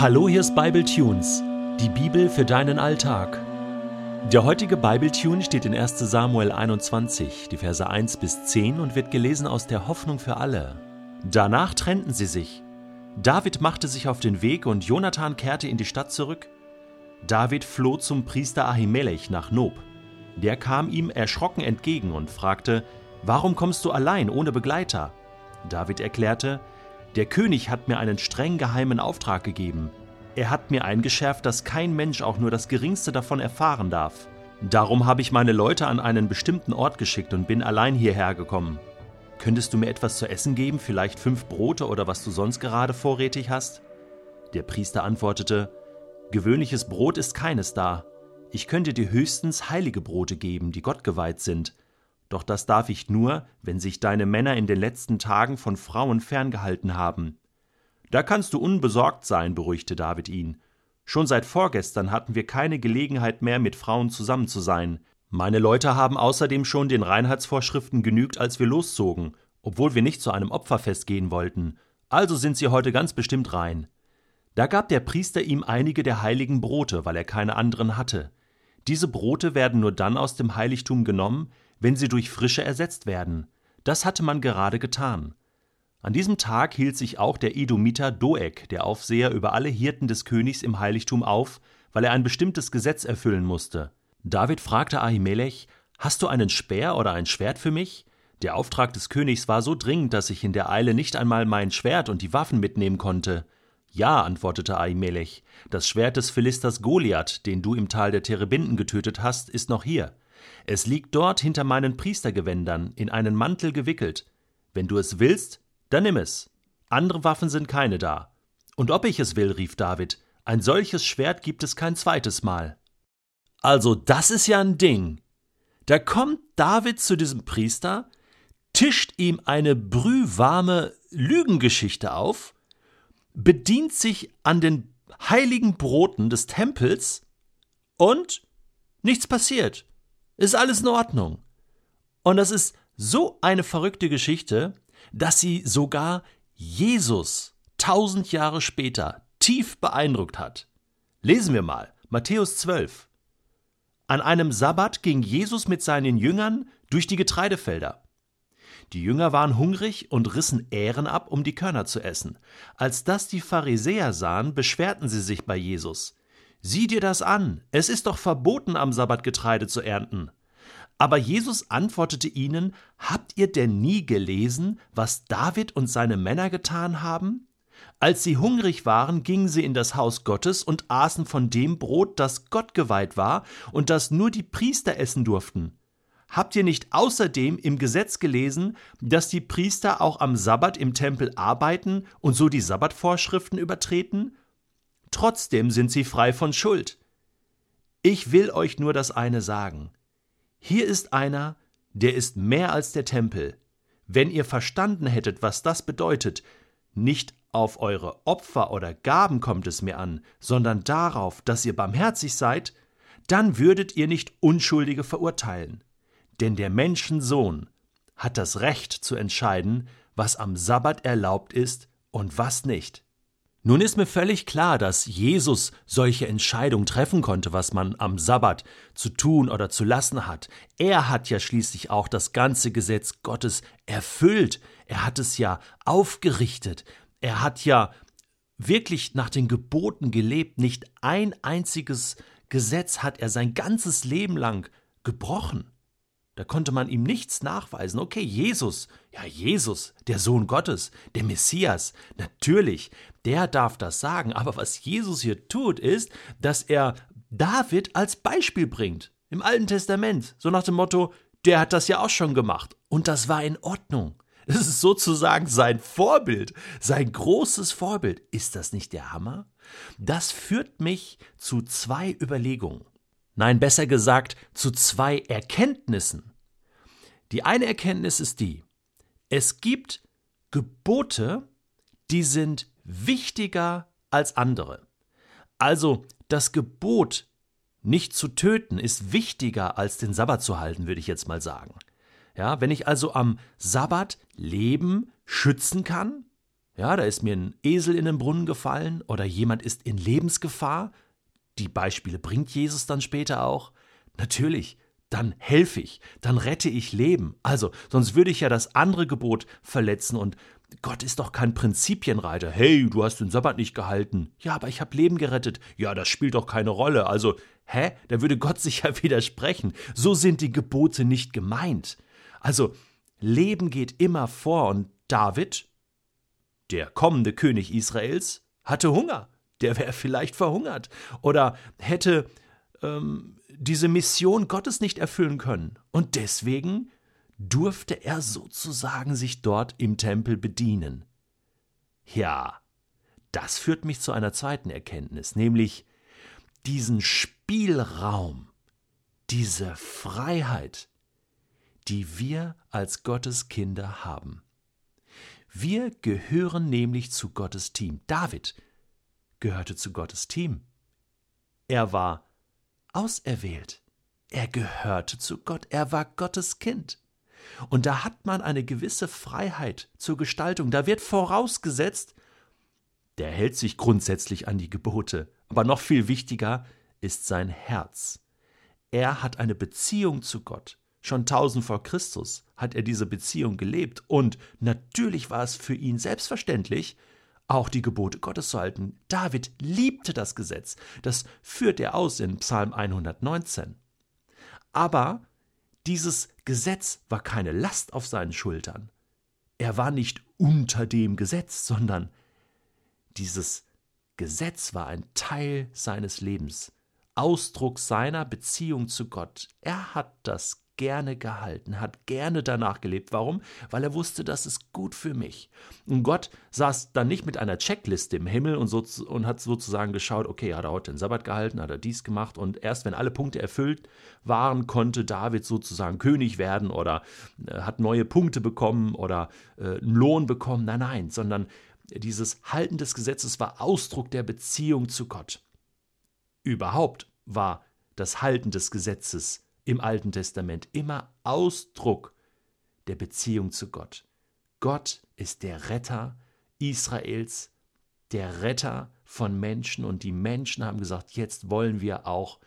Hallo, hier ist Bible Tunes, die Bibel für deinen Alltag. Der heutige Bible Tune steht in 1. Samuel 21, die Verse 1 bis 10 und wird gelesen aus der Hoffnung für alle. Danach trennten sie sich. David machte sich auf den Weg und Jonathan kehrte in die Stadt zurück. David floh zum Priester Ahimelech nach Nob. Der kam ihm erschrocken entgegen und fragte: Warum kommst du allein ohne Begleiter? David erklärte: der König hat mir einen streng geheimen Auftrag gegeben. Er hat mir eingeschärft, dass kein Mensch auch nur das geringste davon erfahren darf. Darum habe ich meine Leute an einen bestimmten Ort geschickt und bin allein hierher gekommen. Könntest du mir etwas zu essen geben, vielleicht fünf Brote oder was du sonst gerade vorrätig hast? Der Priester antwortete, Gewöhnliches Brot ist keines da. Ich könnte dir höchstens heilige Brote geben, die Gott geweiht sind. Doch das darf ich nur, wenn sich deine Männer in den letzten Tagen von Frauen ferngehalten haben. Da kannst du unbesorgt sein, beruhigte David ihn. Schon seit vorgestern hatten wir keine Gelegenheit mehr, mit Frauen zusammen zu sein. Meine Leute haben außerdem schon den Reinheitsvorschriften genügt, als wir loszogen, obwohl wir nicht zu einem Opferfest gehen wollten. Also sind sie heute ganz bestimmt rein. Da gab der Priester ihm einige der heiligen Brote, weil er keine anderen hatte. Diese Brote werden nur dann aus dem Heiligtum genommen, wenn sie durch frische ersetzt werden. Das hatte man gerade getan. An diesem Tag hielt sich auch der Edomiter Doeg, der Aufseher über alle Hirten des Königs im Heiligtum, auf, weil er ein bestimmtes Gesetz erfüllen musste. David fragte Ahimelech: Hast du einen Speer oder ein Schwert für mich? Der Auftrag des Königs war so dringend, dass ich in der Eile nicht einmal mein Schwert und die Waffen mitnehmen konnte. Ja, antwortete Ahimelech, das Schwert des Philisters Goliath, den du im Tal der Terebinden getötet hast, ist noch hier. Es liegt dort hinter meinen Priestergewändern, in einen Mantel gewickelt. Wenn du es willst, dann nimm es. Andere Waffen sind keine da. Und ob ich es will, rief David, ein solches Schwert gibt es kein zweites Mal. Also, das ist ja ein Ding. Da kommt David zu diesem Priester, tischt ihm eine brühwarme Lügengeschichte auf, bedient sich an den heiligen Broten des Tempels und nichts passiert. Ist alles in Ordnung. Und das ist so eine verrückte Geschichte, dass sie sogar Jesus tausend Jahre später tief beeindruckt hat. Lesen wir mal Matthäus 12. An einem Sabbat ging Jesus mit seinen Jüngern durch die Getreidefelder. Die Jünger waren hungrig und rissen Ähren ab, um die Körner zu essen. Als das die Pharisäer sahen, beschwerten sie sich bei Jesus. Sieh dir das an, es ist doch verboten, am Sabbat Getreide zu ernten. Aber Jesus antwortete ihnen, Habt ihr denn nie gelesen, was David und seine Männer getan haben? Als sie hungrig waren, gingen sie in das Haus Gottes und aßen von dem Brot, das Gott geweiht war und das nur die Priester essen durften. Habt ihr nicht außerdem im Gesetz gelesen, dass die Priester auch am Sabbat im Tempel arbeiten und so die Sabbatvorschriften übertreten? Trotzdem sind sie frei von Schuld. Ich will euch nur das eine sagen. Hier ist einer, der ist mehr als der Tempel. Wenn ihr verstanden hättet, was das bedeutet, nicht auf eure Opfer oder Gaben kommt es mir an, sondern darauf, dass ihr barmherzig seid, dann würdet ihr nicht Unschuldige verurteilen. Denn der Menschensohn hat das Recht zu entscheiden, was am Sabbat erlaubt ist und was nicht. Nun ist mir völlig klar, dass Jesus solche Entscheidungen treffen konnte, was man am Sabbat zu tun oder zu lassen hat. Er hat ja schließlich auch das ganze Gesetz Gottes erfüllt. Er hat es ja aufgerichtet. Er hat ja wirklich nach den Geboten gelebt. Nicht ein einziges Gesetz hat er sein ganzes Leben lang gebrochen. Da konnte man ihm nichts nachweisen. Okay, Jesus, ja, Jesus, der Sohn Gottes, der Messias, natürlich, der darf das sagen. Aber was Jesus hier tut, ist, dass er David als Beispiel bringt. Im Alten Testament. So nach dem Motto, der hat das ja auch schon gemacht. Und das war in Ordnung. Das ist sozusagen sein Vorbild, sein großes Vorbild. Ist das nicht der Hammer? Das führt mich zu zwei Überlegungen. Nein, besser gesagt, zu zwei Erkenntnissen. Die eine Erkenntnis ist die, es gibt Gebote, die sind wichtiger als andere. Also das Gebot, nicht zu töten, ist wichtiger als den Sabbat zu halten, würde ich jetzt mal sagen. Ja, wenn ich also am Sabbat Leben schützen kann, Ja, da ist mir ein Esel in den Brunnen gefallen oder jemand ist in Lebensgefahr. Die Beispiele bringt Jesus dann später auch. Natürlich, dann helfe ich, dann rette ich Leben. Also, sonst würde ich ja das andere Gebot verletzen und Gott ist doch kein Prinzipienreiter. Hey, du hast den Sabbat nicht gehalten. Ja, aber ich habe Leben gerettet. Ja, das spielt doch keine Rolle. Also, hä? Da würde Gott sich ja widersprechen. So sind die Gebote nicht gemeint. Also, Leben geht immer vor und David, der kommende König Israels, hatte Hunger. Der wäre vielleicht verhungert oder hätte ähm, diese Mission Gottes nicht erfüllen können. Und deswegen durfte er sozusagen sich dort im Tempel bedienen. Ja, das führt mich zu einer zweiten Erkenntnis, nämlich diesen Spielraum, diese Freiheit, die wir als Gottes Kinder haben. Wir gehören nämlich zu Gottes Team. David gehörte zu Gottes Team. Er war auserwählt. Er gehörte zu Gott. Er war Gottes Kind. Und da hat man eine gewisse Freiheit zur Gestaltung. Da wird vorausgesetzt, der hält sich grundsätzlich an die Gebote. Aber noch viel wichtiger ist sein Herz. Er hat eine Beziehung zu Gott. Schon tausend vor Christus hat er diese Beziehung gelebt. Und natürlich war es für ihn selbstverständlich, auch die Gebote Gottes zu halten. David liebte das Gesetz. Das führt er aus in Psalm 119. Aber dieses Gesetz war keine Last auf seinen Schultern. Er war nicht unter dem Gesetz, sondern dieses Gesetz war ein Teil seines Lebens, Ausdruck seiner Beziehung zu Gott. Er hat das gerne gehalten, hat gerne danach gelebt. Warum? Weil er wusste, das ist gut für mich. Und Gott saß dann nicht mit einer Checkliste im Himmel und, so, und hat sozusagen geschaut, okay, hat er heute den Sabbat gehalten, hat er dies gemacht und erst wenn alle Punkte erfüllt waren, konnte David sozusagen König werden oder äh, hat neue Punkte bekommen oder äh, einen Lohn bekommen. Nein, nein, sondern dieses Halten des Gesetzes war Ausdruck der Beziehung zu Gott. Überhaupt war das Halten des Gesetzes im Alten Testament immer Ausdruck der Beziehung zu Gott. Gott ist der Retter Israels, der Retter von Menschen und die Menschen haben gesagt, jetzt wollen wir auch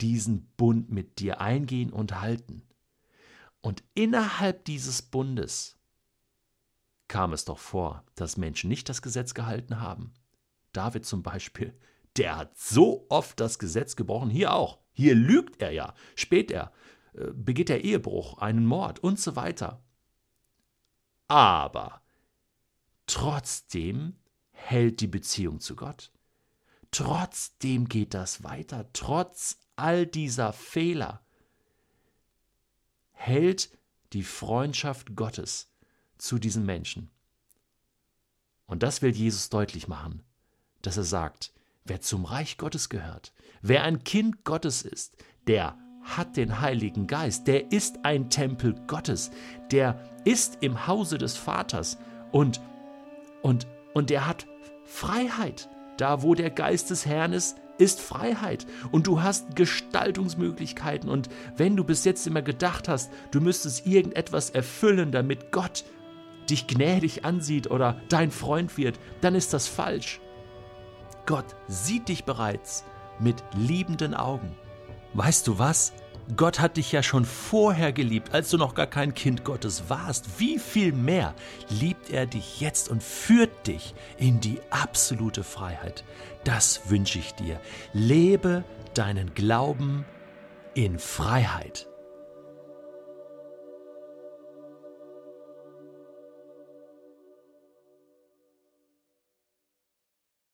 diesen Bund mit dir eingehen und halten. Und innerhalb dieses Bundes kam es doch vor, dass Menschen nicht das Gesetz gehalten haben. David zum Beispiel, der hat so oft das Gesetz gebrochen, hier auch. Hier lügt er ja, spät er, äh, begeht er Ehebruch, einen Mord und so weiter. Aber trotzdem hält die Beziehung zu Gott. Trotzdem geht das weiter, trotz all dieser Fehler hält die Freundschaft Gottes zu diesen Menschen. Und das will Jesus deutlich machen, dass er sagt, Wer zum Reich Gottes gehört, wer ein Kind Gottes ist, der hat den Heiligen Geist, der ist ein Tempel Gottes, der ist im Hause des Vaters und, und, und der hat Freiheit. Da, wo der Geist des Herrn ist, ist Freiheit und du hast Gestaltungsmöglichkeiten und wenn du bis jetzt immer gedacht hast, du müsstest irgendetwas erfüllen, damit Gott dich gnädig ansieht oder dein Freund wird, dann ist das falsch. Gott sieht dich bereits mit liebenden Augen. Weißt du was? Gott hat dich ja schon vorher geliebt, als du noch gar kein Kind Gottes warst. Wie viel mehr liebt er dich jetzt und führt dich in die absolute Freiheit. Das wünsche ich dir. Lebe deinen Glauben in Freiheit.